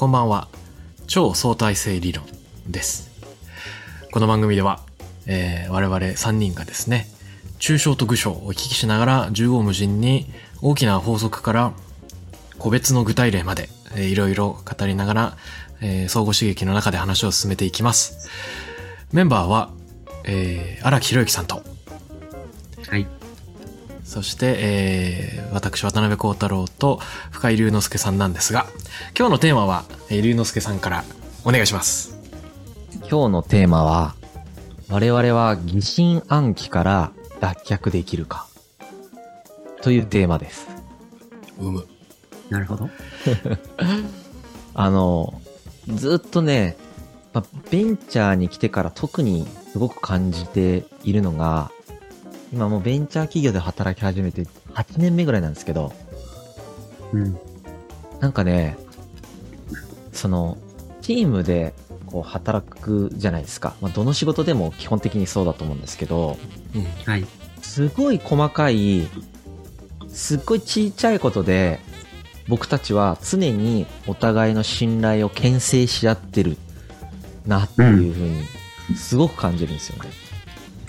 こんばんは。超相対性理論です。この番組では、えー我々3人がですね、抽象と具象をお聞きしながら、縦横無尽に大きな法則から個別の具体例まで、えーいろいろ語りながら、えー相互刺激の中で話を進めていきます。メンバーは、えー荒木宏之さんと、はい。そして、えー私、渡辺幸太郎と深井龍之介さんなんですが、今日のテーマは、えー龍之介さんからお願いします。今日のテーマは、我々は疑心暗鬼から脱却できるかというテーマです。うむ。なるほど。あの、ずっとね、まあベンチャーに来てから特にすごく感じているのが、今もうベンチャー企業で働き始めて8年目ぐらいなんですけど、うん。なんかね、その、チームでこう働くじゃないですか。まあ、どの仕事でも基本的にそうだと思うんですけど、うん。はい。すごい細かい、すっごいちっちゃいことで、僕たちは常にお互いの信頼を牽制し合ってるなっていうふうに、すごく感じるんですよね。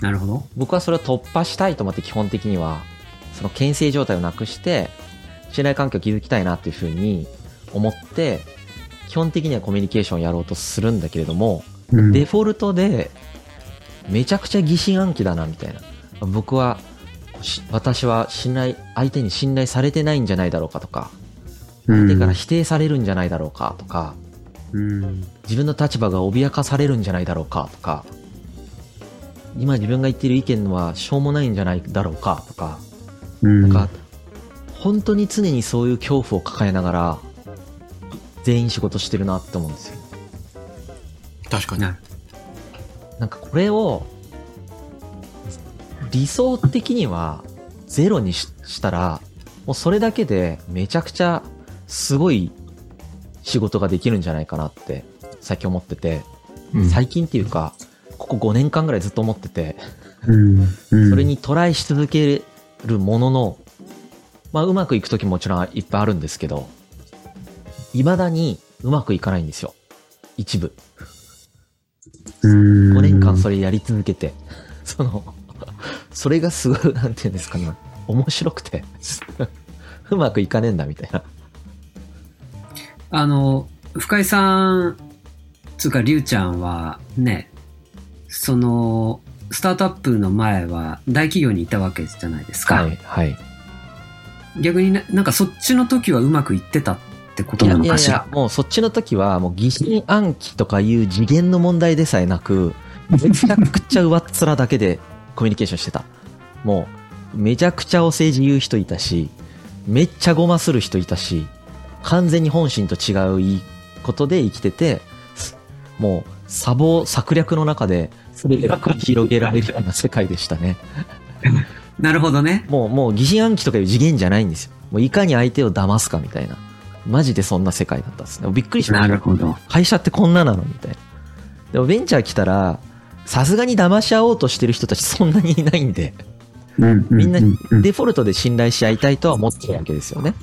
なるほど。僕はそれを突破したいと思って基本的には、その牽制状態をなくして、信頼関係を築きたいなっていうふうに思って、基本的にはコミュニケーションをやろうとするんだけれども、うんデフォルトで、めちゃくちゃ疑心暗鬼だな、みたいな。僕は、し私は信頼、相手に信頼されてないんじゃないだろうかとか、相手から否定されるんじゃないだろうかとか、うん。自分の立場が脅かされるんじゃないだろうかとか、今自分が言ってる意見はしょうもないんじゃないだろうかとか、うん。なんか、本当に常にそういう恐怖を抱えながら、全員仕事してるなって思うんですよ。確かに。ななんかこれを、理想的にはゼロにししたら、もうそれだけでめちゃくちゃすごい仕事ができるんじゃないかなって最近思ってて、うん最近っていうか、ここ5年間ぐらいずっと思ってて、それ、にトライし続けるものの、まあうまくいくときももちろんいっぱいあるんですけど、未だにうまくいかないんですよ。一部。うん。5年間それやり続けて、その、それがすごい、なんていうんですかね、面白くて、うまくいかねえんだみたいな。あの、深井さん、つうか、りゅうちゃんは、ね、その、スタートアップの前は大企業にいたわけじゃないですか。はい、はい。逆にななんかそっちの時はうまくいってたってこといなやいやいやのかしら。、もうそっちの時は、もう疑心暗鬼とかいう次元の問題でさえなく、めちゃくちゃ上っ面だけで コミュニケーションしてた。もう、めちゃくちゃお世辞言う人いたし、めっちゃごまする人いたし、完全に本心と違ういいことで生きてて、すもう、砂防、策略の中で、それが繰り広げられるような世界でしたね。なるほどね。もう、もう疑心暗鬼とかいう次元じゃないんですよ。もういかに相手を騙すかみたいな。マジでそんな世界だったんですね。びっくりしました。なるほど。会社ってこんななのみたいな。でもベンチャー来たら、さすがに騙し合おうとしてる人たちそんなにいないんで、うん。みんなデフォルトで信頼し合いたいとは思ってるわけですよね。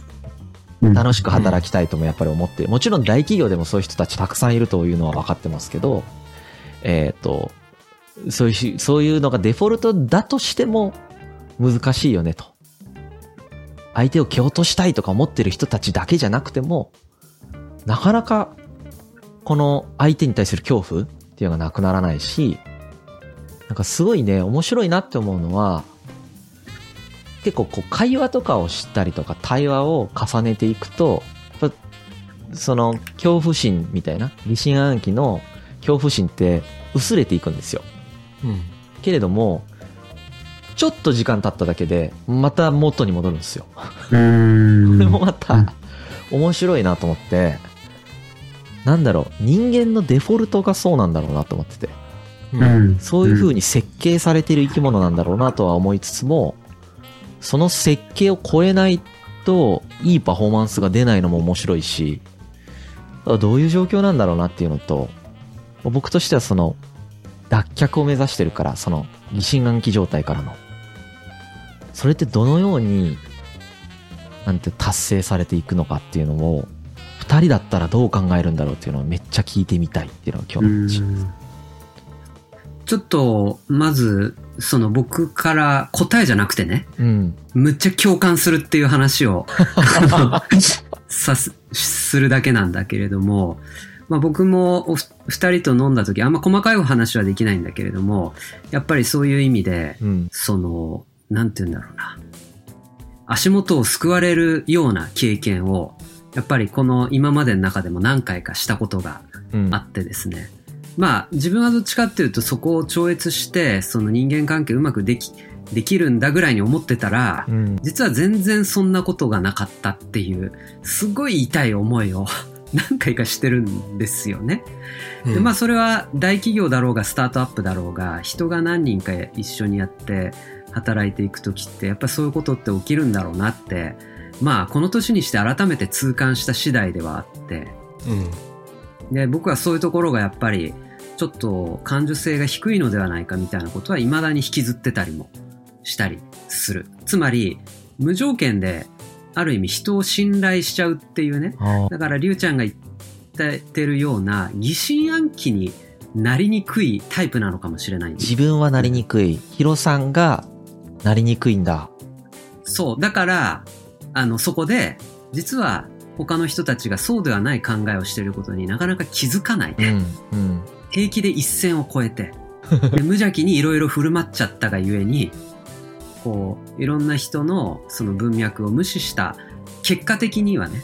楽しく働きたいともやっぱり思ってる。もちろん大企業でもそういう人たちたくさんいるというのは分かってますけど、えっ、と、そういう、そういうのがデフォルトだとしても難しいよねと。相手を蹴落としたいとか思ってる人たちだけじゃなくても、なかなかこの相手に対する恐怖っていうのがなくならないし、なんかすごいね、面白いなって思うのは、結構こう会話とかをしたりとか対話を重ねていくと、その恐怖心みたいな、疑心暗鬼の恐怖心って薄れていくんですよ。うん。けれども、ちょっと時間経っただけで、また元に戻るんですよ。うん。これもまうんた面白いなと思って、なんだろう、人間のデフォルトがそうなんだろうなと思ってて、うん。うん。そういう風に設計されている生き物なんだろうなとは思いつつも、その設計を超えないと、いいパフォーマンスが出ないのも面白いし、どういう状況なんだろうなっていうのと、僕としてはその、脱却を目指してるから、その、疑心暗鬼状態からの。それってどのように、なんて達成されていくのかっていうのを、二人だったらどう考えるんだろうっていうのをめっちゃ聞いてみたいっていうのが今日の話ちょっと、まず、その僕から答えじゃなくてね、うん。むっちゃ共感するっていう話を さす、するだけなんだけれども、まあ僕もおふ二人と飲んだ時、あんま細かいお話はできないんだけれども、やっぱりそういう意味で、うん。その、なんて言うんだろうな。足元を救われるような経験を、やっぱりこの今までの中でも何回かしたことがうんあってですね。まあ自分はどっちかっていうとそこを超越して、その人間関係うまくでき、できるんだぐらいに思ってたら、うん。実は全然そんなことがなかったっていう、すごい痛い思いを 何回かしてるんですよね。で、まあそれは大企業だろうがスタートアップだろうが、人が何人か一緒にやって働いていくときって、やっぱりそういうことって起きるんだろうなって、まあこの年にして改めて痛感した次第ではあって、うん。で、僕はそういうところがやっぱり、ちょっと感受性が低いのではないかみたいなことは未だに引きずってたりもしたりする。つまり、無条件で、ある意味人を信頼しちゃうっていうね。だから、りゅうちゃんが言ってるような疑心暗鬼になりにくいタイプなのかもしれない自分はなりにくい。ヒロさんがなりにくいんだ。そう。だから、あの、そこで、実は他の人たちがそうではない考えをしていることになかなか気づかない。うん。うん。平気で一線を越えて、で無邪気にいろいろ振る舞っちゃったがゆえに、こう、いろんな人のその文脈を無視した結果的にはね、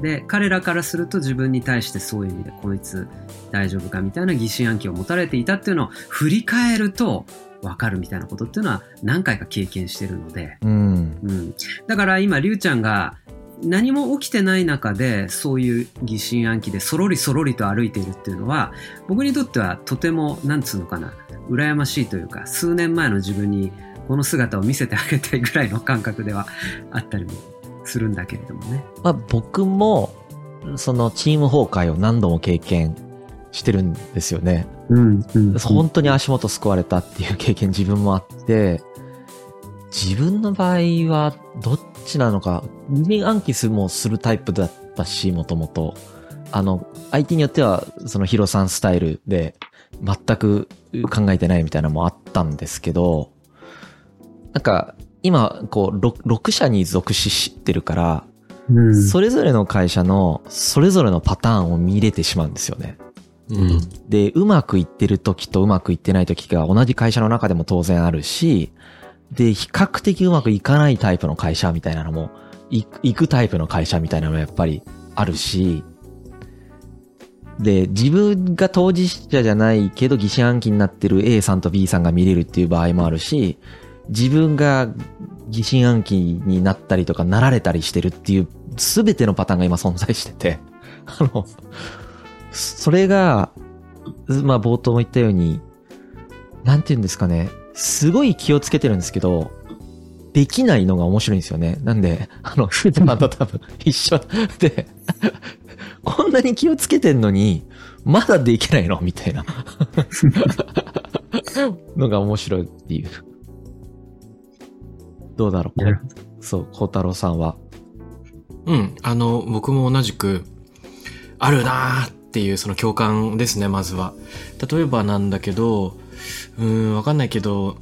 で、彼らからすると自分に対してそういう意味でこいつ大丈夫かみたいな疑心暗鬼を持たれていたっていうのを振り返るとわかるみたいなことっていうのは何回か経験してるので、うん。うん。だから今、りゅうちゃんが何も起きてない中でそういう疑心暗鬼でそろりそろりと歩いているっていうのは僕にとってはとてもなんつうのかな羨ましいというか数年前の自分にこの姿を見せてあげたいぐらいの感覚ではあったりもするんだけれどもね。まあ僕も、そのチーム崩壊を何度も経験してるんですよね。うん、うん本当に足元救われたっていう経験自分もあって、自分の場合はどっちなのか、人間暗記するもするタイプだったし、もともと。あの、相手によっては、そのヒロさんスタイルで、全く考えてないみたいなのもあったんですけど、なんか、今、こう、6, 6社に属ししてるから、うんそれぞれの会社の、それぞれのパターンを見れてしまうんですよね。うん。で、うまくいってる時とうまくいってない時が同じ会社の中でも当然あるし、で、比較的うまくいかないタイプの会社みたいなのも、行くタイプの会社みたいなのもやっぱりあるし、で、自分が当事者じゃないけど疑心暗鬼になってる A さんと B さんが見れるっていう場合もあるし、自分が疑心暗鬼になったりとかなられたりしてるっていう全てのパターンが今存在してて、あの、それが、まあ冒頭も言ったように、なんて言うんですかね、すごい気をつけてるんですけど、できないのが面白いんですよね。なんで、あの、フードマンと多分一緒 で、こんなに気をつけてんのに、まだできないのみたいな。のが面白いっていう。どうだろうなるそう、孝太郎さんは。うん。あの、僕も同じく、あるなーっていうその共感ですね、まずは。例えばなんだけど、うーん、わかんないけど、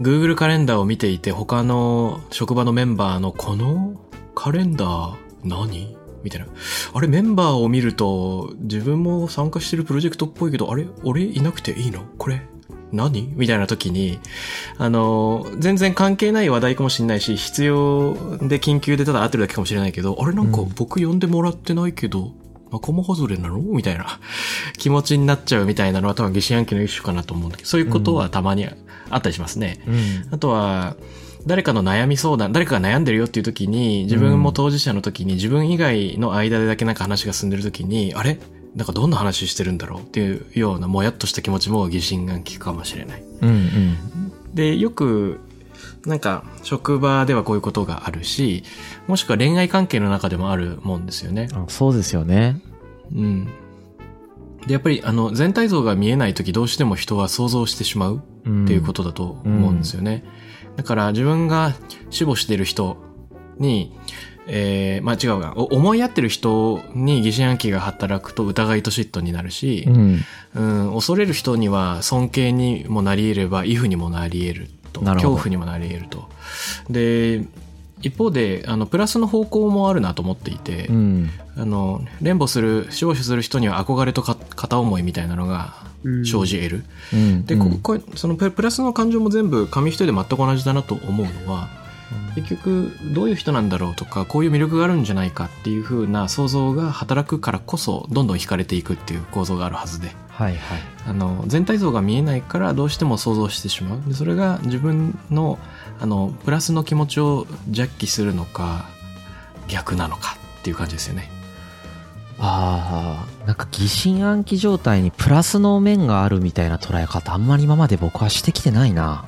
Google カレンダーを見ていて、他の職場のメンバーのこのカレンダー何？みたいな。あれメンバーを見ると、自分も参加してるプロジェクトっぽいけど、あれ？俺いなくていいの？これ？何？みたいな時に、あの、全然関係ない話題かもしれないし、必要で緊急でただ会ってるだけかもしれないけど、あれなんかうん。僕呼んでもらってないけど、仲間外れなの？みたいな気持ちになっちゃうみたいなのは多分疑心暗鬼の一種かなと思うんだけど、そういうことはたまにあったりしますね。うん。あとは、誰かの悩み相談、誰かが悩んでるよっていう時に、自分も当事者の時に、自分以外の間でだけなんか話が進んでる時に、あれ？なんかどんな話してるんだろうっていうようなもやっとした気持ちも疑心暗鬼かもしれない。うんうん。で、よく、なんか、職場ではこういうことがあるし、もしくは恋愛関係の中でもあるもんですよね。あそうですよね。うん。で、やっぱり、あの、全体像が見えないときどうしても人は想像してしまううんっていうことだと思うんですよね。だから自分が死亡してる人に、えー、まあ違うが、お思いやってる人に疑心暗鬼が働くと疑いと嫉妬になるしう、ん。うん、恐れる人には尊敬にもなり得れば、畏怖にもなり得ると。恐怖にもなり得ると。で、一方で、あの、プラスの方向もあるなと思っていて、うん。あの、連母する、勝守する人には憧れとか片思いみたいなのがうん生じ得る。うん。で、ここそのププラスの感情も全部紙一重で全く同じだなと思うのは、結局どういう人なんだろうとかこういう魅力があるんじゃないかっていう風な想像が働くからこそどんどん惹かれていくっていう構造があるはずではいはい。あの全体像が見えないからどうしても想像してしまう。でそれが自分のあのプラスの気持ちをジャッキするのか逆なのかっていう感じですよね。ああ、なんか疑心暗鬼状態にプラスの面があるみたいな捉え方、あんまり今まで僕はしてきてないな。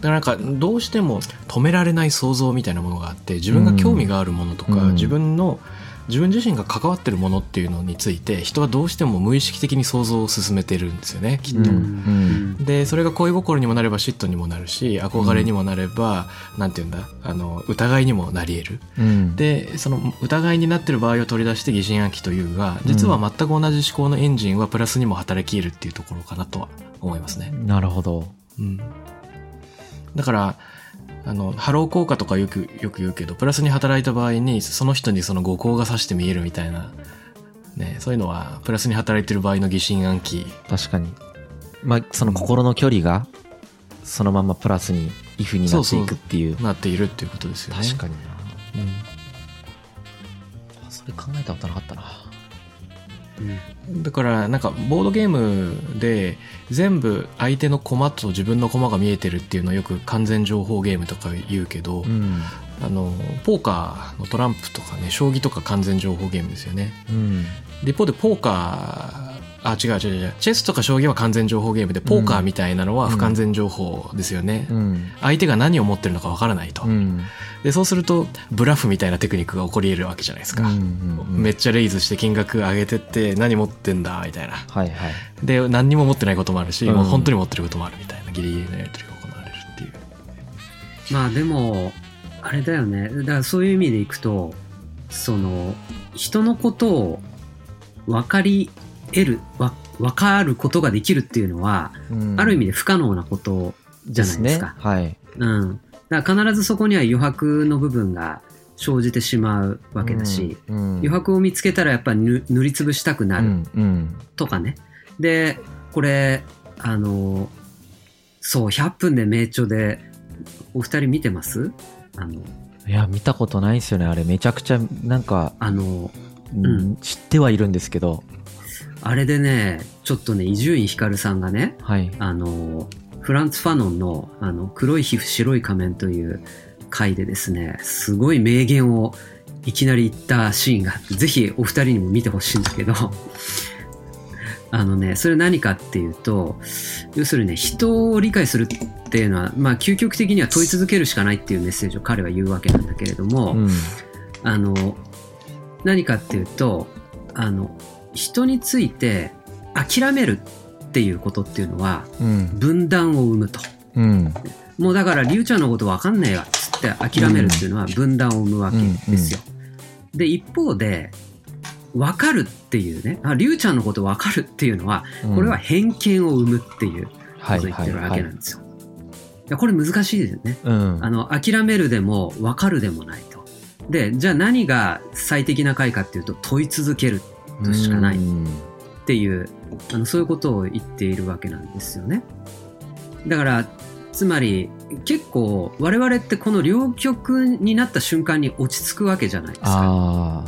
だからなんかどうしても止められない想像みたいなものがあって自分が興味があるものとか、うん。自分の自分自身が関わってるものっていうのについて人はどうしても無意識的に想像を進めてるんですよねきっと。うんでそれが恋心にもなれば嫉妬にもなるし憧れにもなれば、なんて言うんだあの疑いにもなり得るうん。でその疑いになってる場合を取り出して疑心暗鬼というが実は全く同じ思考のエンジンはプラスにも働き得るっていうところかなとは思いますね。なるほど。うん、だからあのハロー効果とかよくよく言うけどプラスに働いた場合にその人にその後光が差して見えるみたいな、ね、そういうのはプラスに働いてる場合の疑心暗鬼確かに。まあ、その心の距離が、そのままプラスに、イフになっていくっていう。なっているっていうことですよね。確かにな。うんあそれ考えたことなかったな。だからなんかボードゲームで全部相手の駒と自分の駒が見えてるっていうのをよく完全情報ゲームとか言うけど、うん。あのポーカーのトランプとかね将棋とか完全情報ゲームですよねうん。で一方でポーカーあ違う違う違う。チェスとか将棋は完全情報ゲームでポーカーみたいなのは不完全情報ですよね、うん。相手が何を持ってるのかわからないと、うん。でそうするとブラフみたいなテクニックが起こり得るわけじゃないですか、うん。めっちゃレイズして金額上げてって何持ってんだみたいな。はいはい。で何にも持ってないこともあるし、うん。もう本当に持ってることもあるみたいな。ギリギリのやり取りが行われるっていう。まあでも、あれだよね。だからそういう意味でいくと、その、人のことを分かり得る、わ分かることができるっていうのは、うんある意味で不可能なことじゃないですか。ね。はい。うん。だから必ずそこには余白の部分が生じてしまうわけだし、うん、余白を見つけたらやっぱり塗塗りつぶしたくなるうん。うん。とかね。で、これ、あの、そう、100分で名著で、お二人見てます？あの、いや、見たことないんですよね。あれ、めちゃくちゃ、なんか、あの、うんうん知ってはいるんですけど、あれでね、ちょっとね、伊集院光さんがね、はい。あの、フランツ・ファノンの、あの、黒い皮膚、白い仮面という回でですね、すごい名言をいきなり言ったシーンがあって、ぜひお二人にも見てほしいんだけど、あのね、それ何かっていうと、要するにね、人を理解するっていうのは、まあ、究極的には問い続けるしかないっていうメッセージを彼は言うわけなんだけれども、うん。あの、何かっていうと、あの、人について諦めるっていうことっていうのは、うん。分断を生むと。うん。もうだから、りゅうちゃんのことわかんねえわっつって諦めるっていうのは分断を生むわけですよ。で、一方で、わかるっていうね、あ、りゅうちゃんのことわかるっていうのは、これは偏見を生むっていうはいことを言ってるわけなんですよ。いやこれ難しいですよね。うん。あの、諦めるでも分かるでもないと。で、じゃあ何が最適な回かっていうと問い続けるとしかないっうんていう、あの、そういうことを言っているわけなんですよね。だから、つまり、結構我々ってこの両極になった瞬間に落ち着くわけじゃないですか。あ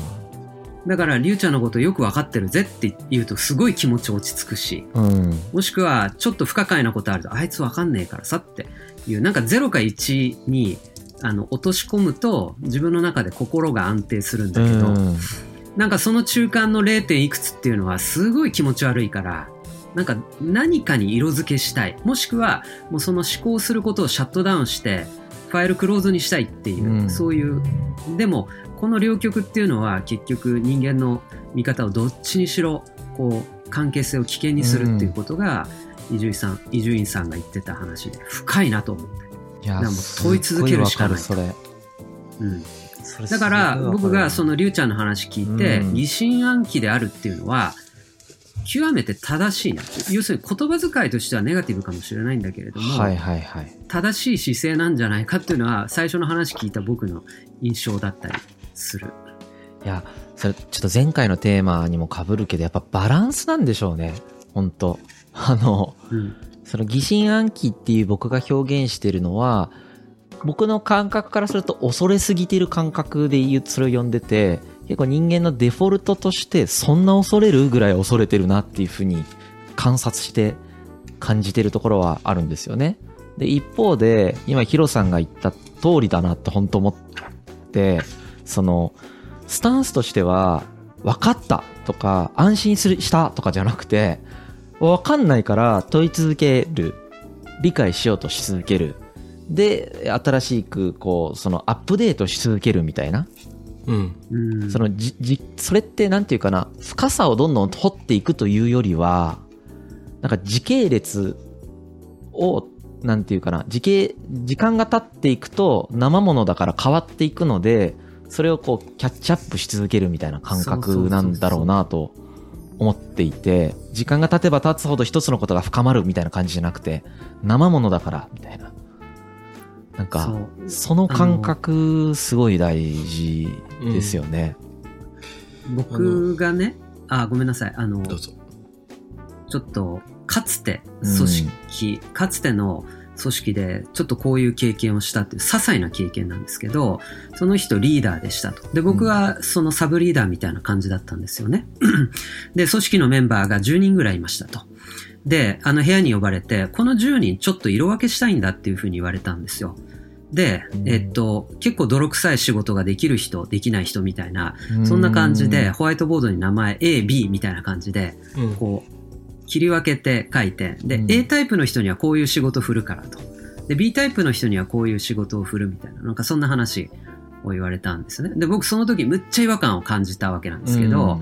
だから、りゅうちゃんのことよく分かってるぜって言うとすごい気持ち落ち着くし、あ。うん。もしくはちょっと不可解なことあると、あいつ分かんねえからさっていう、なんか0か1にあの落とし込むと自分の中で心が安定するんだけど、うんなんかその中間の 0. 点いくつっていうのはすごい気持ち悪いから、なんか何かに色付けしたい。もしくはもうその思考することをシャットダウンして、ファイルクローズにしたいっていう、うんそういう。でも、この両極っていうのは結局人間の見方をどっちにしろ、こう、関係性を危険にするっていうことが、伊集院さん、伊集院さんが言ってた話で深いなと思って。いやもう問い続けるしかないすっごわかるそれ。うん、だから僕がその、のりゅうちゃんの話聞いて、うん疑心暗鬼であるっていうのは極めて正しいな要するに言葉遣いとしてはネガティブかもしれないんだけれども、はいはいはい。正しい姿勢なんじゃないかっていうのは最初の話聞いた僕の印象だったりする。いや、それちょっと前回のテーマにも被るけど、やっぱバランスなんでしょうね。本当あの、うんその疑心暗鬼っていう僕が表現してるのは、僕の感覚からすると恐れすぎてる感覚で言うそれを呼んでて、結構人間のデフォルトとしてそんな恐れるぐらい恐れてるなっていうふうに観察して感じてるところはあるんですよね。で、一方で、今ヒロさんが言った通りだなって本当思って、その、スタンスとしては、分かったとか、安心するしたとかじゃなくて、分かんないから問い続ける。理解しようとし続ける。で、新しく、こう、そのアップデートし続けるみたいな。うん。うんそのじ、じ、それってなんていうかな、深さをどんどん掘っていくというよりは、なんか時系列を、なんていうかな、時系、時間が経っていくと生ものだから変わっていくので、それをこうキャッチアップし続けるみたいな感覚なんだろうなと思っていて、時間が経てば経つほど一つのことが深まるみたいな感じじゃなくて、生ものだから、みたいな。なんか、その感覚すごい大事ですよね。僕がね、あ、ごめんなさい。あの。ちょっと、かつて組織、かつての組織でちょっとこういう経験をしたっていう些細な経験なんですけど、その人リーダーでしたと。で、僕はそのサブリーダーみたいな感じだったんですよね。で、組織のメンバーが10人ぐらいいましたと。で、あの部屋に呼ばれて、この10人ちょっと色分けしたいんだっていうふうに言われたんですよ。で、えっと、結構泥臭い仕事ができる人、できない人みたいな、そんな感じで、ホワイトボードに名前 A、B みたいな感じで、うん。こう、切り分けて書いて、で、うん A タイプの人にはこういう仕事振るからと。で、B タイプの人にはこういう仕事を振るみたいな、なんかそんな話を言われたんですね。で、僕その時むっちゃ違和感を感じたわけなんですけど、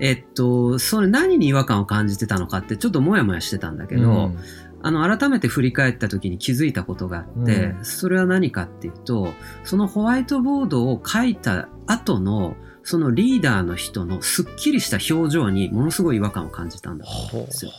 えっと、それ何に違和感を感じてたのかってちょっともやもやしてたんだけど、あの、改めて振り返った時に気づいたことがあって、うんそれは何かっていうと、そのホワイトボードを書いた後の、そのリーダーの人のすっきりした表情にものすごい違和感を感じたんだと思うんですよ。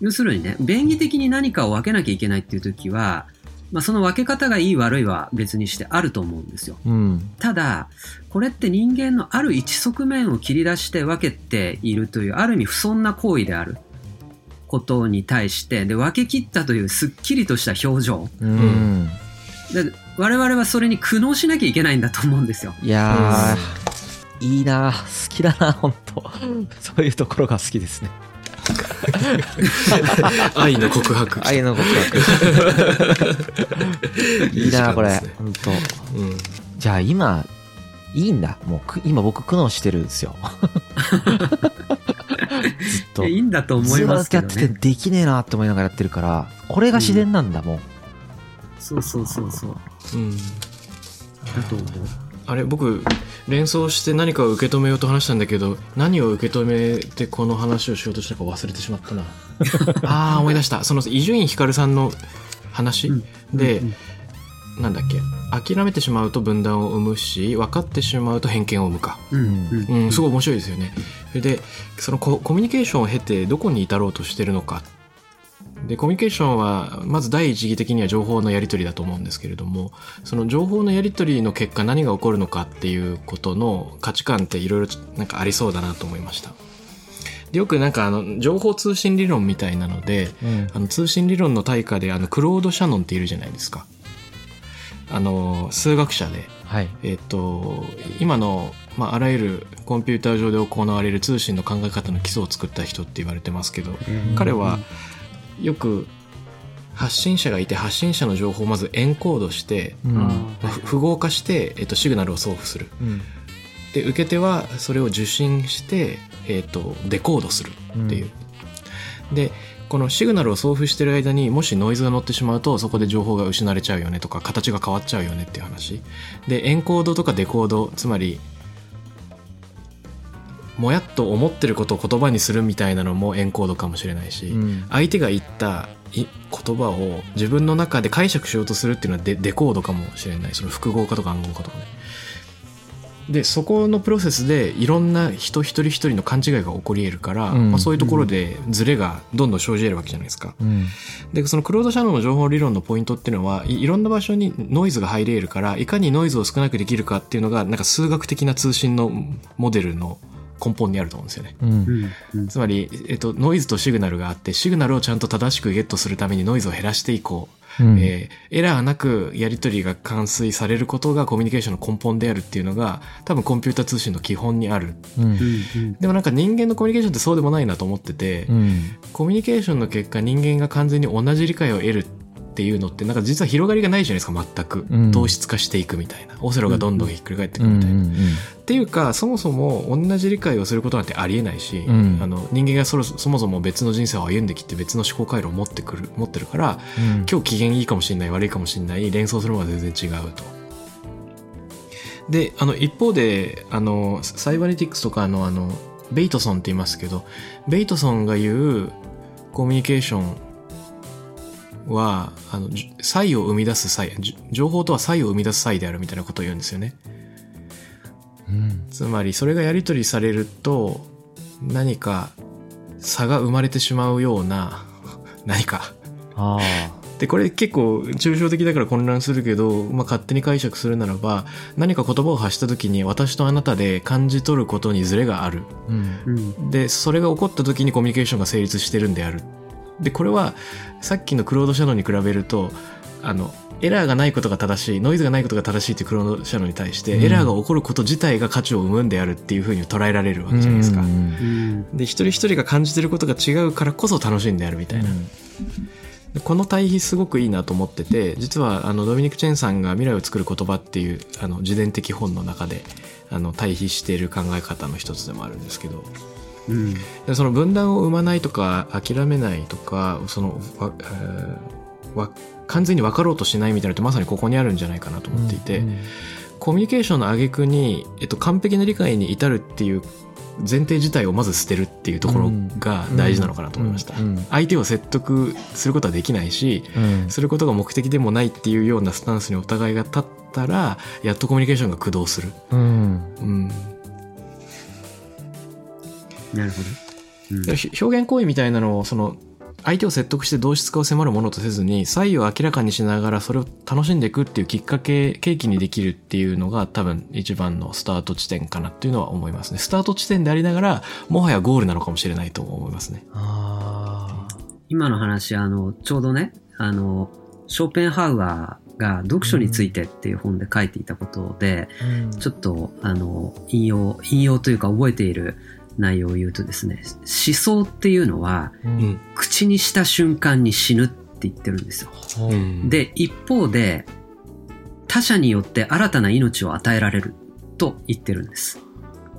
要するにね、便宜的に何かを分けなきゃいけないっていう時は、まあその分け方がいい悪いは別にしてあると思うんですよ。うん。ただ、これって人間のある一側面を切り出して分けているという、ある意味不遜な行為であることに対して、で、分け切ったというすっきりとした表情。うん。で我々はそれに苦悩しなきゃいけないんだと思うんですよ。いやー、いいな好きだな本当そういうところが好きですね。愛の告白。愛の告白。いいなこれ。本当うん。じゃあ今、いいんだ。もうく、今僕苦悩してるんですよ。ずっと。いやいいんだと思いますけどずっとやってね。てできねえなって思いながらやってるから、これが自然なんだ、もう。そうそうそうそう。うん。だと思う。あれ僕連想して何かを受け止めようと話したんだけど何を受け止めてこの話をしようとしたか忘れてしまったな あー思い出したその伊集院光さんの話、うんで、うんなんだっけ？諦めてしまうと分断を生むし分かってしまうと偏見を生むかうんうんうん、すごい面白いですよね。それで、そのココミュニケーションを経てどこに至ろうとしてるのか。で、コミュニケーションは、まず第一義的には情報のやり取りだと思うんですけれども、その情報のやり取りの結果何が起こるのかっていうことの価値観っていろいろなんかありそうだなと思いました。でよくなんかあの、情報通信理論みたいなので、うんあの通信理論の対価であの、クロード・シャノンっているじゃないですか。あの、数学者で、はい。えっと、今の、まあ、あらゆるコンピューター上で行われる通信の考え方の基礎を作った人って言われてますけど、彼はよく発信者がいて発信者の情報をまずエンコードして、うん符号化して、えっと、シグナルを送付する。うんで、受け手はそれを受信して、えっと、デコードするっていう。で、このシグナルを送付してる間にもしノイズが乗ってしまうとそこで情報が失われちゃうよねとか形が変わっちゃうよねっていう話。でエンコードとかデコードつまりもやっと思ってることを言葉にするみたいなのもエンコードかもしれないし、うん。相手が言ったい言葉を自分の中で解釈しようとするっていうのはデデコードかもしれない。その複合化とか暗号化とかねでそこのプロセスでいろんな人一人一人の勘違いが起こり得るから、うんまあ、そういうところでズレがどんどん生じ得るわけじゃないですか。うん。でそのクロード・シャノンの情報理論のポイントっていうのはいいろんな場所にノイズが入れるからいかにノイズを少なくできるかっていうのがなんか数学的な通信のモデルの根本にあると思うんですよね。うん。つまり、えっと、ノイズとシグナルがあってシグナルをちゃんと正しくゲットするためにノイズを減らしていこう。うんえーエラーなくやり取りが完遂されることがコミュニケーションの根本であるっていうのが多分コンピューター通信の基本にある。うんでもなんか人間のコミュニケーションってそうでもないなと思ってて、うん。コミュニケーションの結果人間が完全に同じ理解を得るっていうのってなんか実は広がりがないじゃないですか全く、うん糖質化していくみたいなオセロがどんどんひっくり返っていうん。くみたいな、うん。っていうかそもそも同じ理解をすることなんてありえないし、んあの人間がそろそもそも別の人生を歩んできて別の思考回路を持ってくる持ってるからうん。今日機嫌いいかもしれない悪いかもしれない連想するのが全然違うと。であの一方であのサイバネティクスとかのあのベイトソンって言いますけどベイトソンが言うコミュニケーションはあのじ差異を生み出す際じ情報とは差異を生み出す際であるみたいなことを言うんですよね。うん。つまりそれがやり取りされると何か差が生まれてしまうような 何かああ。でこれ結構抽象的だから混乱するけど、まあ、勝手に解釈するならば何か言葉を発した時に私とあなたで感じ取ることにズレがあるうん。うんでそれが起こった時にコミュニケーションが成立してるんであるでこれはさっきのクロード・シャノンに比べるとあのエラーがないことが正しいノイズがないことが正しいっていうクロード・シャノンに対して、うん。エラーが起こること自体が価値を生むんであるっていうふうに捉えられるわけじゃないですか、うん。うん。で一人一人が感じてることが違うからこそ楽しいんであるみたいな、でこの対比すごくいいなと思ってて実はあのドミニク・チェンさんが「未来を作る言葉」っていうあの自伝的本の中であの対比している考え方の一つでもあるんですけどうん。でその分断を生まないとか諦めないとかそのわ、えーわ完全に分かろうとしないみたいなのってまさにここにあるんじゃないかなと思っていて、うんコミュニケーションの挙句に、えっと、完璧な理解に至るっていう前提自体をまず捨てるっていうところが大事なのかなと思いました。うん。うん。相手を説得することはできないし、うん。することが目的でもないっていうようなスタンスにお互いが立ったら、やっとコミュニケーションが駆動する。うん。うん。なるほど。うん表現行為みたいなのを、その、相手を説得して同質化を迫るものとせずに、差異を明らかにしながらそれを楽しんでいくっていうきっかけ、契機にできるっていうのが多分一番のスタート地点かなっていうのは思いますね。スタート地点でありながら、もはやゴールなのかもしれないと思いますね。あ今の話、あの、ちょうどね、あの、ショーペンハウアーが読書についてっていう本で書いていたことで、ーちょっと、あの、引用、引用というか覚えている内容を言うとですね、思想っていうのは、ううんん。口にした瞬間に死ぬって言ってるんですよ。うん、で、一方で、他者によって新たな命を与えられると言ってるんです。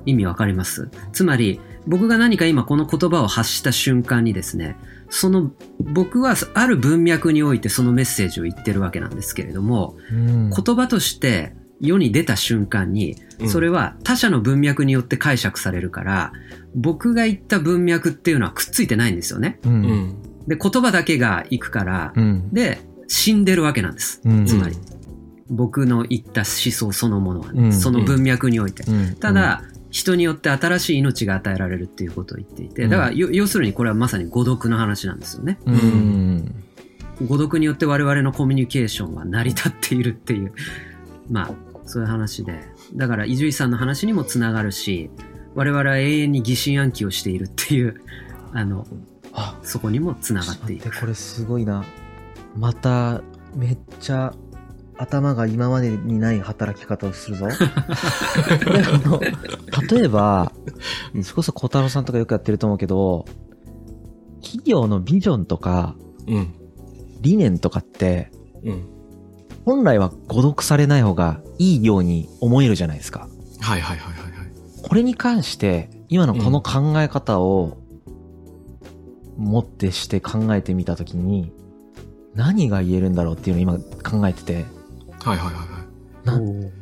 意味わかります？つまり、僕が何か今この言葉を発した瞬間にですね、その、僕はある文脈においてそのメッセージを言ってるわけなんですけれども、うん言葉として世に出た瞬間に、うんそれは他者の文脈によって解釈されるから、僕が言った文脈っていうのはくっついてないんですよね。ううんん。で、言葉だけが行くから、うんで、死んでるわけなんです。うんつまり、僕の言った思想そのものはね、うんその文脈において。うんただ、人によって新しい命が与えられるっていうことを言っていて、だから、よ要するにこれはまさに誤読の話なんですよね。誤読によって我々のコミュニケーションは成り立っているっていう、まあ、そういう話で。だから、伊集院さんの話にもつながるし、我々は永遠に疑心暗鬼をしているっていう、あの、あそこにもつながっている。でこれすごいなまためっちゃ頭が今までにない働き方をするぞ 例えばそれこそ小太郎さんとかよくやってると思うけど企業のビジョンとかうん。理念とかってうん。本来は誤読されない方がいいように思えるじゃないですかはいはいはいはいはい。これに関して今のこの考え方を持ってして考えてみたときに何が言えるんだろうっていうのを今考えててはいはいはいはい。な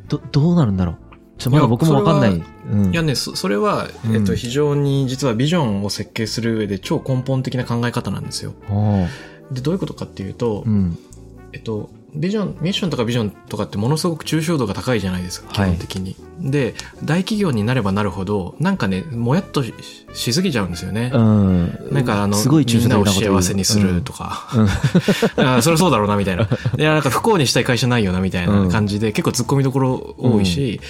どどうなるんだろう？ちょまだ僕もわかんないいやうんいやね、そそれは、うんえっと、非常に実はビジョンを設計する上で超根本的な考え方なんですよ。で、どういうことかっていうと、うん。えっと、ビジョン、ミッションとかビジョンとかってものすごく抽象度が高いじゃないですか、基はい本的に。で、大企業になればなるほど、なんかね、もやっとししすぎちゃうんですよね。うん。なんかあの、すごい抽みんなを幸せにするとか、うん。う んあそりゃそうだろうな、みたいな。いや、なんか不幸にしたい会社ないよな、みたいな感じで、結構突っ込みどころ多いし、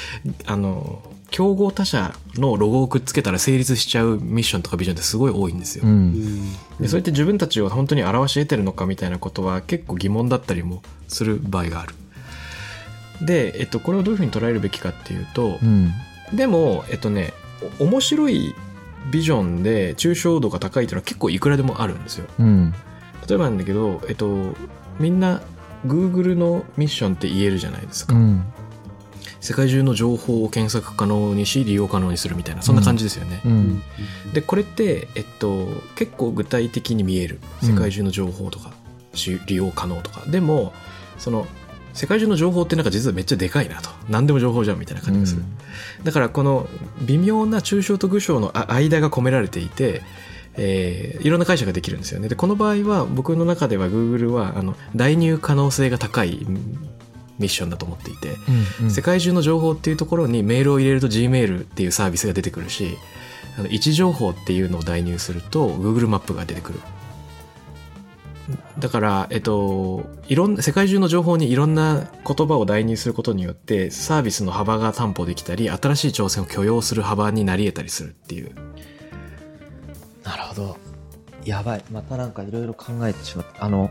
あの、競合他社のロゴをくっつけたら成立しちゃうミッションとかビジョンってすごい多いんですよ。うん。でそれって自分たちを本当に表し得てるのかみたいなことは結構疑問だったりもする場合がある。で、えっと、これをどういうふうに捉えるべきかっていうとう、ん。でも、えっとね、お面白いビジョンで抽象度が高いっていうのは結構いくらでもあるんですよ。うん。例えばなんだけど、えっと、みんな Google のミッションって言えるじゃないですか。うん。世界中の情報を検索可能にし利用可能にするみたいなそんな感じですよね。うん。でこれって、えっと、結構具体的に見える世界中の情報とか、し利用可能とか。でもその世界中の情報ってなんか実はめっちゃでかいなと。何でも情報じゃんみたいな感じがする、だからこの微妙な抽象と具象のあ間が込められていてえーいろんな解釈ができるんですよね。でこの場合は僕の中では Google はあの代入可能性が高いミッションだと思っていて、うん。世界中の情報っていうところにメールを入れると Gmail っていうサービスが出てくるしあの位置情報っていうのを代入すると Google マップが出てくるだから、えっと、いろんな世界中の情報にいろんな言葉を代入することによってサービスの幅が担保できたり新しい挑戦を許容する幅になり得たりするっていうなるほど。やばい。またなんかいろいろ考えてしまった。あの、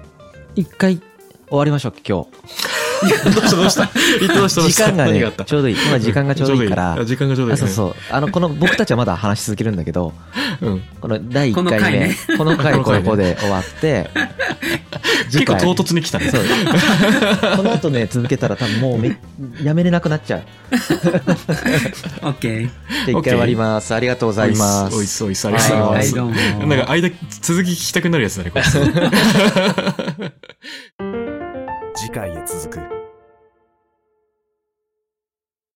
一回終わりましょう、今日。どうした？どうした？どうした？時間がね何があった、ちょうどいい。今時間がちょうどいいから。あ時間がちょうどいいあそうそう。あの、この、僕たちはまだ話し続けるんだけど、うん、この第1この回目この回ここで終わって、結構唐突突に来たねそう。この後ね、続けたら多分もうめ、やめれなくなっちゃう。オッケー。じゃあ一回終わります。ありがとうございます。おいしそうおいしそうありがとうございます。なんか間続き聞きたくなるやつだねこれ 次回へ続く。